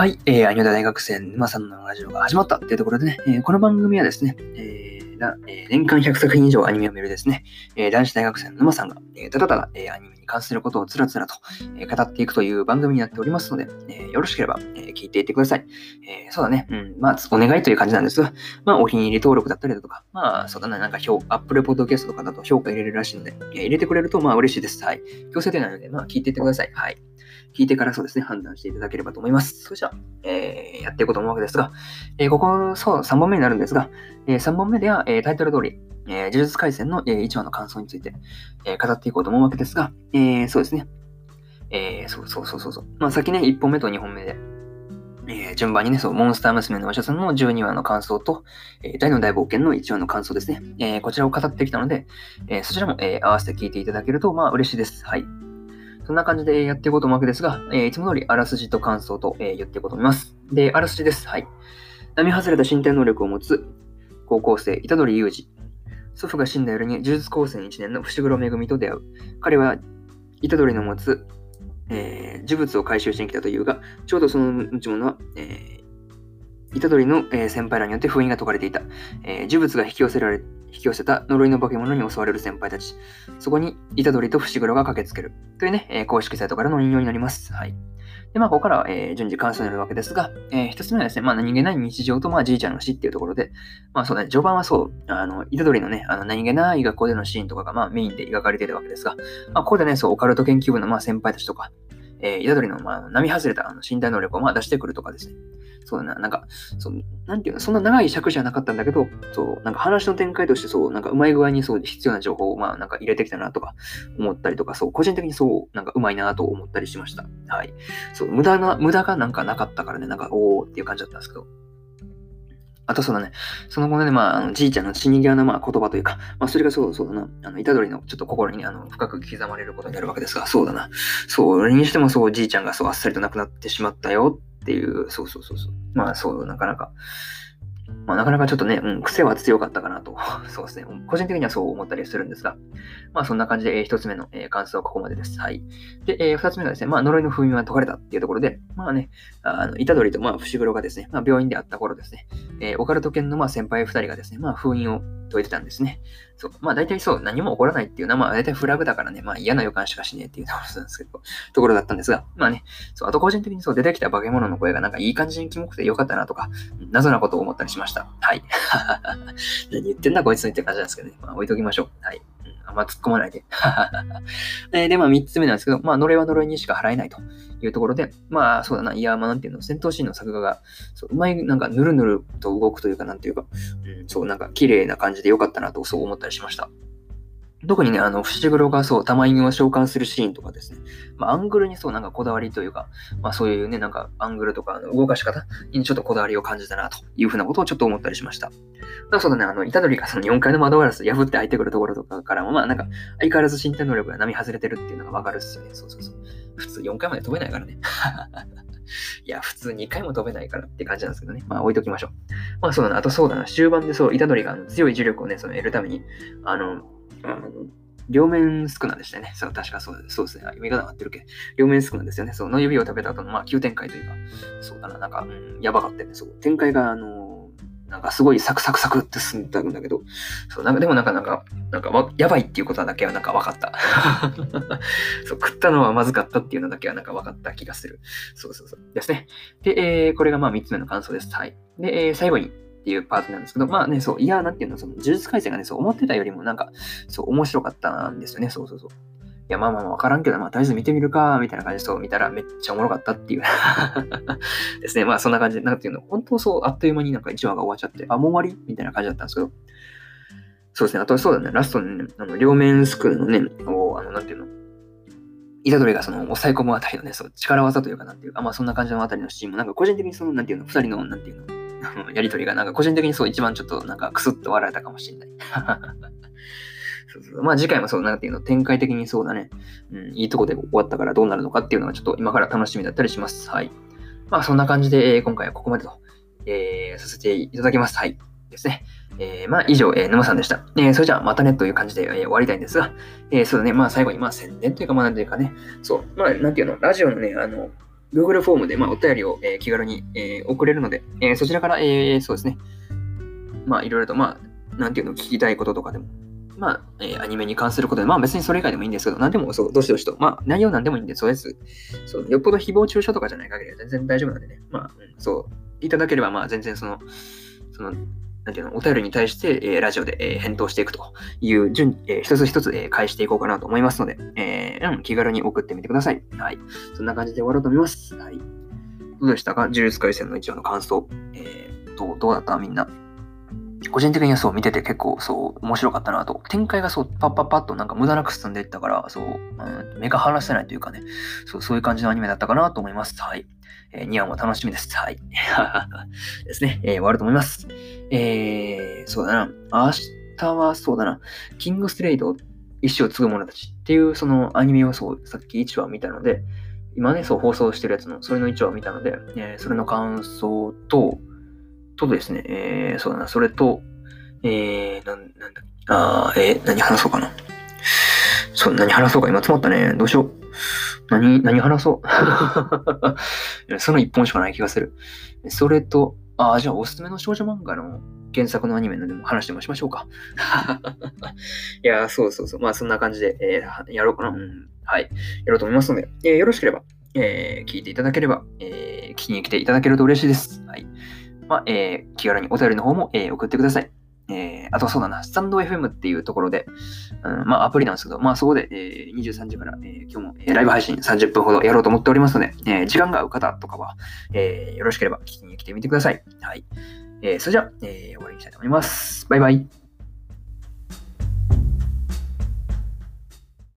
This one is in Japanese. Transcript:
はい、えー、アニョダ大学生沼さんのラジオが始まったというところでね、えー、この番組はですね、えーえー、年間100作品以上アニメを見るですね、えー、男子大学生の沼さんが、えー、ただただ、えー、アニメに関することをつらつらと、えー、語っていくという番組になっておりますので、えー、よろしければ、えー、聞いていってください。えー、そうだね、うん、まあ、お願いという感じなんですが、まあ、お気に入り登録だったりだとか、まあ、そうだね、なんか評、Apple Podcast とかだと評価入れるらしいので、えー、入れてくれると、まあ、嬉しいです。はい。強制でないので、まあ、聞いていってください。はい。聞いてからそうですね、判断していただければと思います。それじゃあ、えー、やっていこうと思うわけですが、えー、ここ、そう、3本目になるんですが、えー、3本目では、え、タイトル通り、え、呪術廻戦の、え、1話の感想について、え、語っていこうと思うわけですが、え、そうですね。えー、そうそうそうそうそう。まあ、先ね、1本目と2本目で、え、順番にね、そう、モンスター娘のお医者さんの12話の感想と、えー、大の大冒険の1話の感想ですね。えー、こちらを語ってきたので、えー、そちらも、え、合わせて聞いていただけると、まあ、嬉しいです。はい。そんな感じでやっていこうと思うわけですが、えー、いつも通りあらすじと感想と、えー、言っていこうと思います。で、あらすじです。はい。並外れた身体能力を持つ高校生、虎杖裕二。祖父が死んだ夜に呪術高専1年の伏黒めぐみと出会う。彼は虎杖の持つ、えー、呪物を回収しに来たというが、ちょうどその持ち物は、えー、虎杖の、えー、先輩らによって封印が解かれていた。えー、呪物が引き寄せられ引き寄せた呪いの化け物に襲われる先輩たち。そこに、虎杖と伏黒が駆けつける。というね、えー、公式サイトからの引用になります。はい。で、まあ、ここからは、えー、順次感想になるわけですが、えー、一つ目はですね、まあ、何気ない日常と、まあ、じいちゃんの死っていうところで、まあ、そうね、序盤はそう、あの、虎杖のね、あの、何気ない学校でのシーンとかが、まあ、メインで描かれているわけですが、まあ、ここでね、そう、オカルト研究部の、まあ、先輩たちとか、えー、虎杖の、まあ、並外れたあの身体能力を、まあ、出してくるとかですね、そうだな、なんか、そう、なんていうの、そんな長い尺じゃなかったんだけど、そう、なんか話の展開としてそう、なんかうまい具合にそう必要な情報をまあなんか入れてきたなとか思ったりとか、そう、個人的にそう、なんかうまいなと思ったりしました。はい。そう、無駄な、無駄がなんかなかったからね、なんか、おーっていう感じだったんですけど。あとそうだね、その後ね、まあ、あのじいちゃんの死に際のまあ言葉というか、まあ、それがそうそうだな、あの、虎杖のちょっと心にあの深く刻まれることになるわけですが、そうだな。そう、俺にしてもそう、じいちゃんがそう、あっさりと亡くなってしまったよっていう、そうそうそうそう。まあそう、なかなか、まあ、なかなかちょっとね、うん、癖は強かったかなと、そうですね、個人的にはそう思ったりするんですが、まあそんな感じで、えー、一つ目の、えー、感想はここまでです。はい。で、えー、二つ目がですね、まあ呪いの封印は解かれたっていうところで、まあね、あの、虎杖とまあ伏黒がですね、まあ病院であった頃ですね、えー、オカルト犬のまあ先輩2人がですね、まあ封印を解いてたんですね。そう。まあ大体そう、何も起こらないっていうのは、まあ大体フラグだからね、まあ嫌な予感しかしねえっていうところなんですけど、ところだったんですが、まあね、そう、あと個人的にそう出てきた化け物の声がなんかいい感じにキモくてよかったなとか、謎なことを思ったりしました。はい。何言ってんだこいつにって感じなんですけどね。まあ置いときましょう。はい。あんま突っ込まないで。で、まあ3つ目なんですけど、まあ呪いは呪いにしか払えないというところで、まあそうだな、いや、まあなんていうの、戦闘シーンの作画が、そううまい、なんかぬるぬると動くというか、なんていうか、うん、そうなんか綺麗な感じで良かったなとそう思ったりしました。特にね、あの、伏黒がそう、玉犬を召喚するシーンとかですね。まあ、アングルにそう、なんかこだわりというか、まあ、そういうね、なんか、アングルとか、あの動かし方にちょっとこだわりを感じたな、というふうなことをちょっと思ったりしました。だからそうだね、あの、虎杖がその4階の窓ガラス破って入ってくるところとかからも、まあ、なんか、相変わらず身体能力が波外れてるっていうのがわかるっすよね。そうそうそう。普通4階まで飛べないからね。いや、普通2回も飛べないからって感じなんですけどね。まあ置いときましょう。まあそうだな。あとそうだな。終盤でそう、虎杖が強い呪力をね、その得るために、あの、あの両面スクナでしたね。そう、確かそうそうですね。読み方合ってるけ両面スクナですよね。そう、の指を食べた後の、まあ、急展開というか、そうだな、なんか、うん、やばかったよね。そう、展開が、あのなんかすごいサクサクサクって進んでたんだけど、そう、なんかでもなんか、なんか、なんか、やばいっていうことだけはなんか分かった。そう、食ったのはまずかったっていうのだけはなんか分かった気がする。そうそうそう。ですね。で、えー、これがまあ3つ目の感想です。はい。で、えー、最後に、っていうパートなんですけど、まあね、そう、いや、なんていうの、その、呪術改正がね、そう、思ってたよりもなんか、そう、面白かったんですよね、そうそうそう。いや、まあまあ、わからんけど、まあ、とりあえず見てみるか、みたいな感じで、そう見たらめっちゃおもろかったっていう ですね。まあ、そんな感じで、なんていうの、本当そう、あっという間になんか1話が終わっちゃって、あ、もう終わりみたいな感じだったんですけど、そうですね。あと、そうだね、ラストにね、あの両面スクールのね、を、あの、なんていうの、イタドリがその抑え込むあたりのね、そう、力技というかなんていうか、まあそんな感じのあたりのシーンも、なんか個人的にその、なんていうの、二人の、なんていうの、やりとりがなんか個人的にそう一番ちょっとなんかクスッと笑えたかもしれない。そうそうまあ次回もそうなんていうの展開的にそうだね、うん、いいとこで終わったからどうなるのかっていうのはちょっと今から楽しみだったりします。はい。まあそんな感じで、えー、今回はここまでと、えー、させていただきます。はい。ですね。えー、まあ以上、えー、沼さんでした。えー、それじゃあまたねという感じで、えー、終わりたいんですが、えー、そうだね、まあ最後にまあ宣伝というかまあなんていうかね、そう、まあなんていうの、ラジオのね、あの、Google フォームで、まあ、お便りを、えー、気軽に、えー、送れるので、えー、そちらから、えー、そうですね、まあ、いろいろと、まあ、なんていうの、聞きたいこととかでも、まあ、えー、アニメに関することで、まあ別にそれ以外でもいいんですけど、何でもそう、どしどしと、まあ内容なんでもいいんで、そうです。そう、よっぽど誹謗中傷とかじゃない限りは全然大丈夫なんでね、まあ、うん、そう、いただければ、まあ全然その、その、なんていうの、お便りに対して、えー、ラジオで、えー、返答していくという順、えー、一つ一つ、え、返していこうかなと思いますので、えー、うん、気軽に送ってみてください。はい。そんな感じで終わろうと思います。はい。どうでしたか？呪術廻戦の一話の感想。えー、どう、どうだった？みんな。個人的にはそう見てて結構そう面白かったなと。展開がそうパッパッパッとなんか無駄なく進んでいったから、そう、うん、目が離せないというかね、そうそういう感じのアニメだったかなと思います。はい。えー、2話も楽しみです。はい。ですね、えー、終わると思います。えー、そうだな。明日はそうだな。キングスレイド、意志を継ぐ者たちっていうそのアニメをそう、さっき1話見たので、今ね、そう放送してるやつの、それの1話を見たので、えー、それの感想と、とですね、えー、そうだな、それと、えー、なん、なんだ、あー、えー、何話そうかな。そう、何話そうか、今詰まったね。どうしよう。何、何話そう その一本しかない気がする。それと、ああ、じゃあおすすめの少女漫画の原作のアニメのでも話でもしましょうか。いや、そうそうそう。まあそんな感じで、えー、やろうかな。うん。はい。やろうと思いますので、えー、よろしければ、えー、聞いていただければ、えー、聞きに来ていただけると嬉しいです。はい。まあ、えー、気軽にお便りの方も、えー、送ってください。えー、あとそうだな、スタンド FM っていうところで、うん、まあアプリなんですけど、まあそこで、えー、23時から、えー、今日も、えー、ライブ配信30分ほどやろうと思っておりますので、えー、時間が合う方とかは、えー、よろしければ聞きに来てみてください。はい。えー、それじゃあ、えー、終わりにしたいと思います。バイバイ。